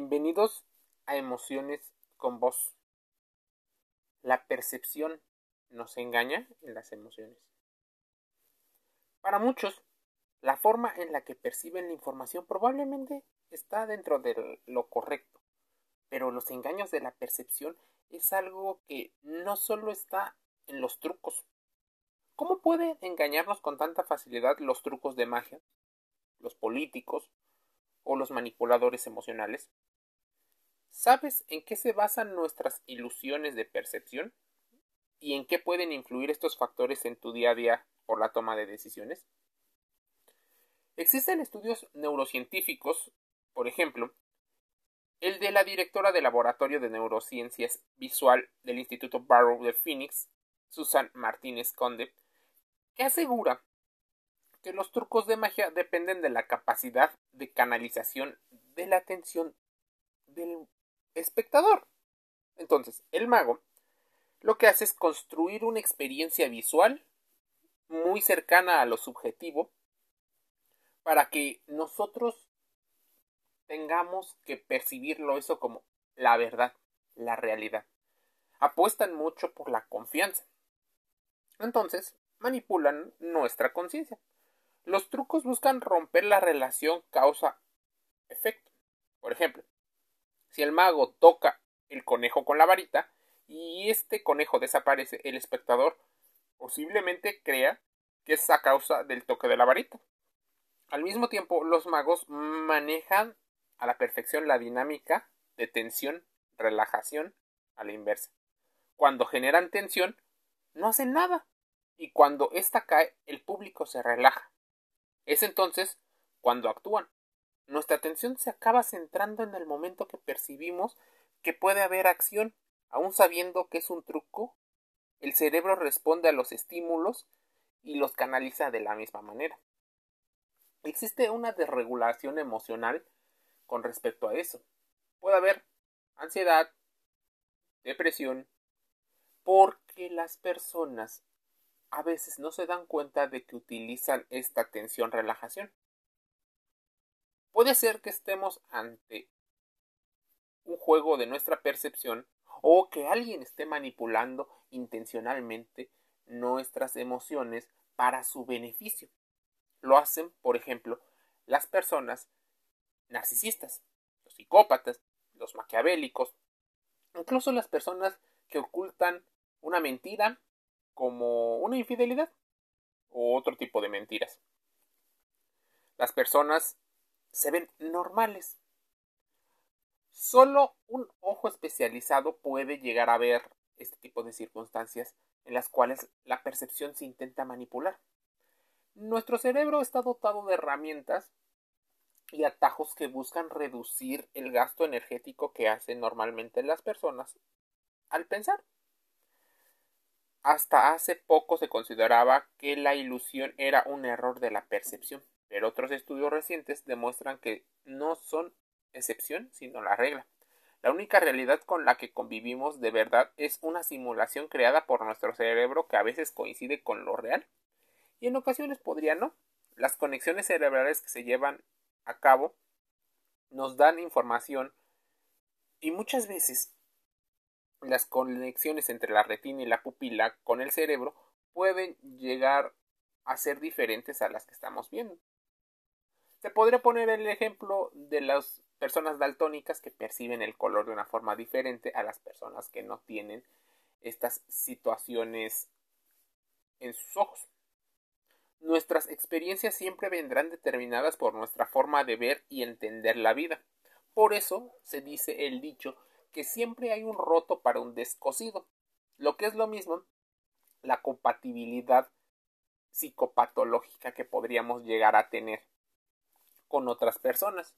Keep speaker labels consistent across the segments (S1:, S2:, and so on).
S1: Bienvenidos a Emociones con Voz. La percepción nos engaña en las emociones. Para muchos, la forma en la que perciben la información probablemente está dentro de lo correcto, pero los engaños de la percepción es algo que no solo está en los trucos. ¿Cómo pueden engañarnos con tanta facilidad los trucos de magia, los políticos, o los manipuladores emocionales? ¿Sabes en qué se basan nuestras ilusiones de percepción? ¿Y en qué pueden influir estos factores en tu día a día por la toma de decisiones? Existen estudios neurocientíficos, por ejemplo, el de la directora del Laboratorio de Neurociencias Visual del Instituto Barrow de Phoenix, Susan Martínez Conde, que asegura que los trucos de magia dependen de la capacidad de canalización de la atención del espectador. Entonces, el mago lo que hace es construir una experiencia visual muy cercana a lo subjetivo para que nosotros tengamos que percibirlo eso como la verdad, la realidad. Apuestan mucho por la confianza. Entonces, manipulan nuestra conciencia. Los trucos buscan romper la relación causa-efecto. Por ejemplo, si el mago toca el conejo con la varita y este conejo desaparece, el espectador posiblemente crea que es a causa del toque de la varita. Al mismo tiempo, los magos manejan a la perfección la dinámica de tensión, relajación a la inversa. Cuando generan tensión, no hacen nada. Y cuando ésta cae, el público se relaja. Es entonces cuando actúan. Nuestra atención se acaba centrando en el momento que percibimos que puede haber acción, aun sabiendo que es un truco. El cerebro responde a los estímulos y los canaliza de la misma manera. Existe una desregulación emocional con respecto a eso. Puede haber ansiedad, depresión, porque las personas a veces no se dan cuenta de que utilizan esta tensión relajación. Puede ser que estemos ante un juego de nuestra percepción o que alguien esté manipulando intencionalmente nuestras emociones para su beneficio. Lo hacen, por ejemplo, las personas narcisistas, los psicópatas, los maquiavélicos, incluso las personas que ocultan una mentira como una infidelidad o otro tipo de mentiras. Las personas se ven normales. Solo un ojo especializado puede llegar a ver este tipo de circunstancias en las cuales la percepción se intenta manipular. Nuestro cerebro está dotado de herramientas y atajos que buscan reducir el gasto energético que hacen normalmente las personas al pensar. Hasta hace poco se consideraba que la ilusión era un error de la percepción, pero otros estudios recientes demuestran que no son excepción, sino la regla. La única realidad con la que convivimos de verdad es una simulación creada por nuestro cerebro que a veces coincide con lo real y en ocasiones podría no. Las conexiones cerebrales que se llevan a cabo nos dan información y muchas veces las conexiones entre la retina y la pupila con el cerebro pueden llegar a ser diferentes a las que estamos viendo. Se podría poner el ejemplo de las personas daltónicas que perciben el color de una forma diferente a las personas que no tienen estas situaciones en sus ojos. Nuestras experiencias siempre vendrán determinadas por nuestra forma de ver y entender la vida. Por eso se dice el dicho que siempre hay un roto para un descosido. Lo que es lo mismo, la compatibilidad psicopatológica que podríamos llegar a tener con otras personas.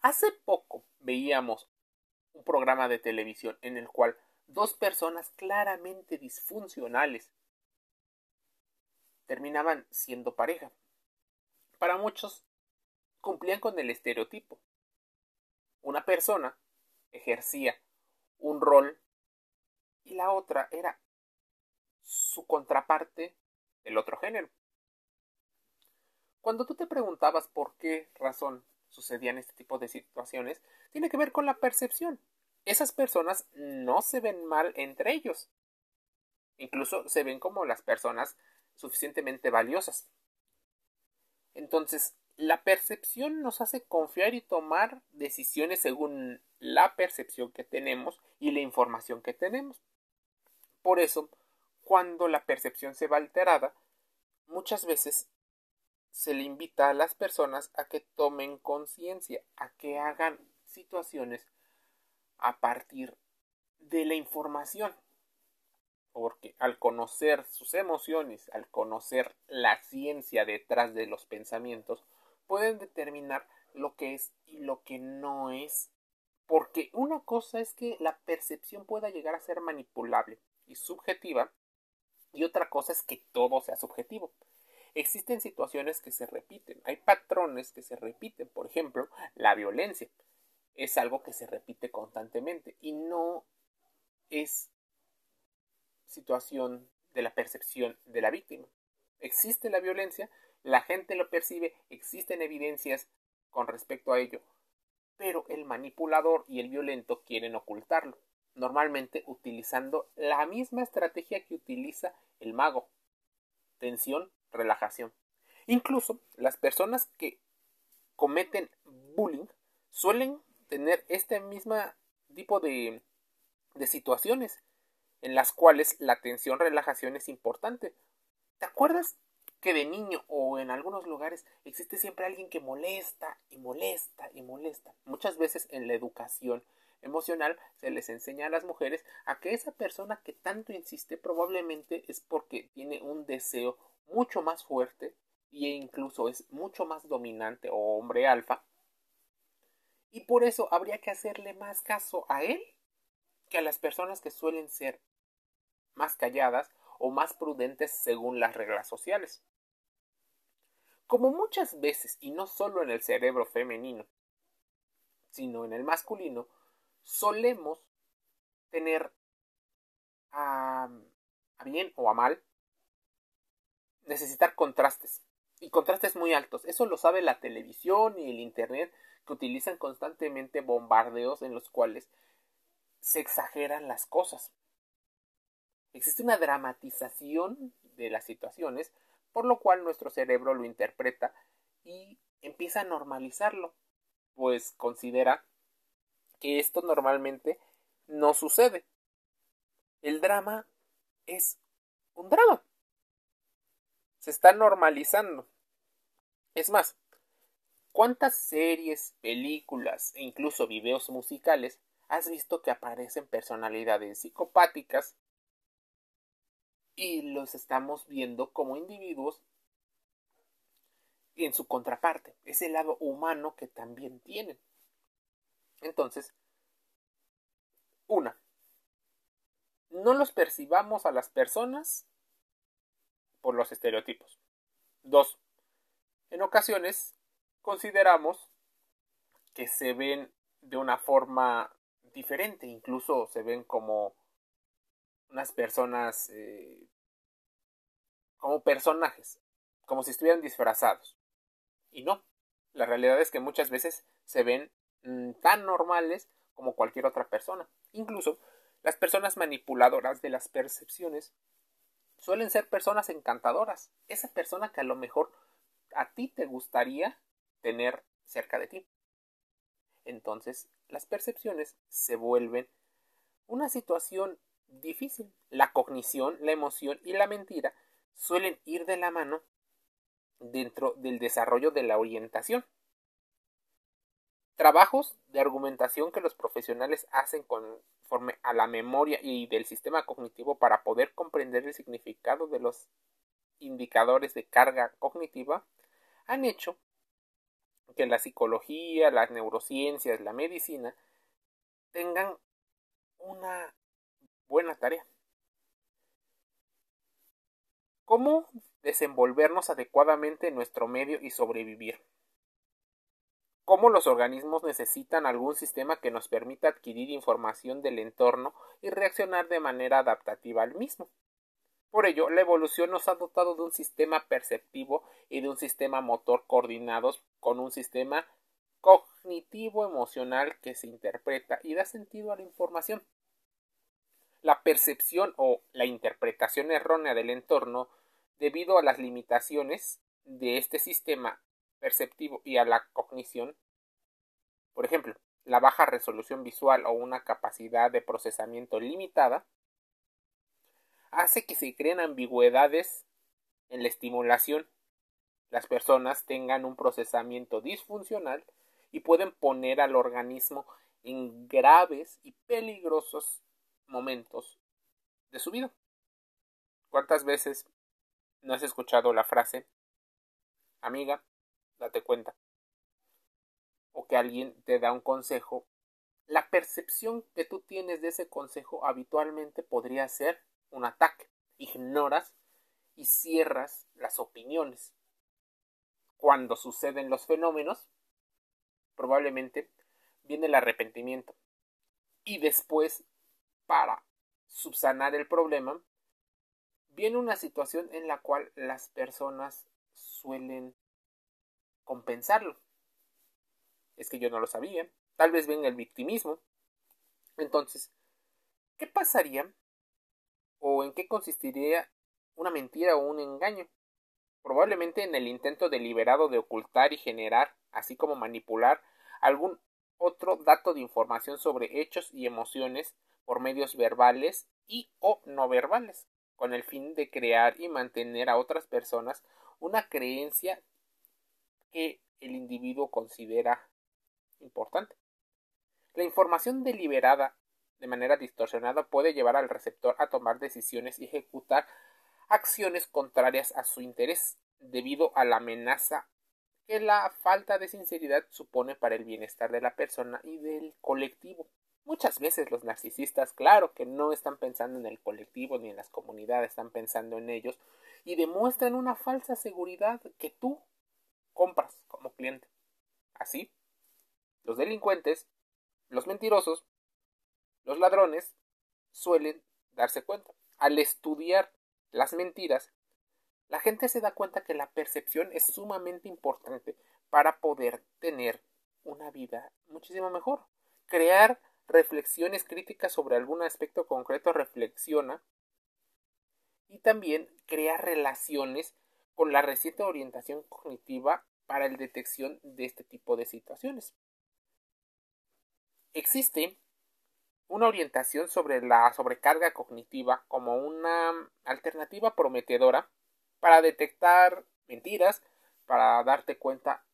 S1: Hace poco veíamos un programa de televisión en el cual dos personas claramente disfuncionales terminaban siendo pareja. Para muchos cumplían con el estereotipo. Una persona ejercía un rol y la otra era su contraparte del otro género. Cuando tú te preguntabas por qué razón sucedían este tipo de situaciones tiene que ver con la percepción. Esas personas no se ven mal entre ellos. Incluso se ven como las personas suficientemente valiosas. Entonces, la percepción nos hace confiar y tomar decisiones según la percepción que tenemos y la información que tenemos. Por eso, cuando la percepción se va alterada, muchas veces se le invita a las personas a que tomen conciencia, a que hagan situaciones a partir de la información. Porque al conocer sus emociones, al conocer la ciencia detrás de los pensamientos, pueden determinar lo que es y lo que no es. Porque una cosa es que la percepción pueda llegar a ser manipulable y subjetiva, y otra cosa es que todo sea subjetivo. Existen situaciones que se repiten, hay patrones que se repiten, por ejemplo, la violencia es algo que se repite constantemente y no es situación de la percepción de la víctima. Existe la violencia, la gente lo percibe, existen evidencias con respecto a ello, pero el manipulador y el violento quieren ocultarlo, normalmente utilizando la misma estrategia que utiliza el mago. Tensión, relajación. Incluso las personas que cometen bullying suelen tener este mismo tipo de, de situaciones en las cuales la tensión relajación es importante. ¿Te acuerdas que de niño o en algunos lugares existe siempre alguien que molesta y molesta y molesta? Muchas veces en la educación emocional se les enseña a las mujeres a que esa persona que tanto insiste probablemente es porque tiene un deseo mucho más fuerte e incluso es mucho más dominante o hombre alfa. Y por eso habría que hacerle más caso a él que a las personas que suelen ser más calladas o más prudentes según las reglas sociales. Como muchas veces, y no solo en el cerebro femenino, sino en el masculino, solemos tener a, a bien o a mal necesitar contrastes y contrastes muy altos. Eso lo sabe la televisión y el Internet que utilizan constantemente bombardeos en los cuales se exageran las cosas. Existe una dramatización de las situaciones, por lo cual nuestro cerebro lo interpreta y empieza a normalizarlo, pues considera que esto normalmente no sucede. El drama es un drama se está normalizando. Es más, ¿cuántas series, películas e incluso videos musicales has visto que aparecen personalidades psicopáticas y los estamos viendo como individuos en su contraparte, ese lado humano que también tienen. Entonces, una, no los percibamos a las personas por los estereotipos. 2. En ocasiones consideramos que se ven de una forma diferente, incluso se ven como unas personas, eh, como personajes, como si estuvieran disfrazados. Y no, la realidad es que muchas veces se ven mm, tan normales como cualquier otra persona. Incluso las personas manipuladoras de las percepciones suelen ser personas encantadoras. Esa persona que a lo mejor a ti te gustaría tener cerca de ti. Entonces, las percepciones se vuelven una situación difícil. La cognición, la emoción y la mentira suelen ir de la mano dentro del desarrollo de la orientación. Trabajos de argumentación que los profesionales hacen conforme a la memoria y del sistema cognitivo para poder comprender el significado de los indicadores de carga cognitiva han hecho que la psicología, las neurociencias, la medicina tengan una buena tarea. ¿Cómo desenvolvernos adecuadamente en nuestro medio y sobrevivir? Cómo los organismos necesitan algún sistema que nos permita adquirir información del entorno y reaccionar de manera adaptativa al mismo. Por ello, la evolución nos ha dotado de un sistema perceptivo y de un sistema motor coordinados con un sistema cognitivo emocional que se interpreta y da sentido a la información. La percepción o la interpretación errónea del entorno debido a las limitaciones de este sistema perceptivo y a la cognición. Por ejemplo, la baja resolución visual o una capacidad de procesamiento limitada hace que se creen ambigüedades en la estimulación. Las personas tengan un procesamiento disfuncional y pueden poner al organismo en graves y peligrosos momentos de su vida. ¿Cuántas veces no has escuchado la frase, amiga, date cuenta? O que alguien te da un consejo. La percepción que tú tienes de ese consejo habitualmente podría ser un ataque. Ignoras y cierras las opiniones. Cuando suceden los fenómenos, probablemente viene el arrepentimiento. Y después, para subsanar el problema, viene una situación en la cual las personas suelen compensarlo. Es que yo no lo sabía. Tal vez venga el victimismo. Entonces, ¿qué pasaría o en qué consistiría una mentira o un engaño? Probablemente en el intento deliberado de ocultar y generar, así como manipular, algún otro dato de información sobre hechos y emociones por medios verbales y o no verbales con el fin de crear y mantener a otras personas una creencia que el individuo considera importante. La información deliberada de manera distorsionada puede llevar al receptor a tomar decisiones y ejecutar acciones contrarias a su interés debido a la amenaza que la falta de sinceridad supone para el bienestar de la persona y del colectivo. Muchas veces los narcisistas, claro que no están pensando en el colectivo ni en las comunidades, están pensando en ellos y demuestran una falsa seguridad que tú compras como cliente. Así, los delincuentes, los mentirosos, los ladrones suelen darse cuenta. Al estudiar las mentiras, la gente se da cuenta que la percepción es sumamente importante para poder tener una vida muchísimo mejor. Crear reflexiones críticas sobre algún aspecto concreto reflexiona y también crea relaciones con la reciente orientación cognitiva para la detección de este tipo de situaciones. Existe una orientación sobre la sobrecarga cognitiva como una alternativa prometedora para detectar mentiras, para darte cuenta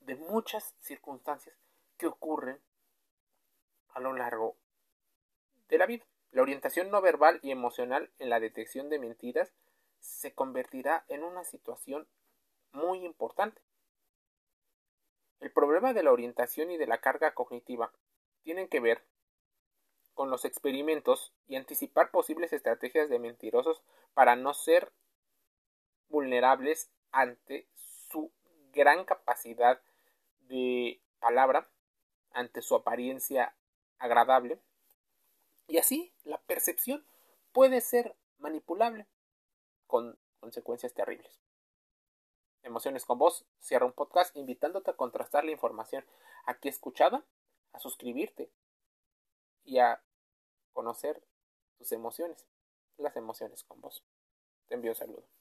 S1: de muchas circunstancias que ocurren a lo largo de la vida. La orientación no verbal y emocional en la detección de mentiras se convertirá en una situación muy importante. El problema de la orientación y de la carga cognitiva tienen que ver con los experimentos y anticipar posibles estrategias de mentirosos para no ser vulnerables ante su gran capacidad de palabra, ante su apariencia agradable. Y así la percepción puede ser manipulable con consecuencias terribles. Emociones con vos cierra un podcast invitándote a contrastar la información aquí escuchada, a suscribirte y a conocer tus emociones, las emociones con vos. Te envío un saludo.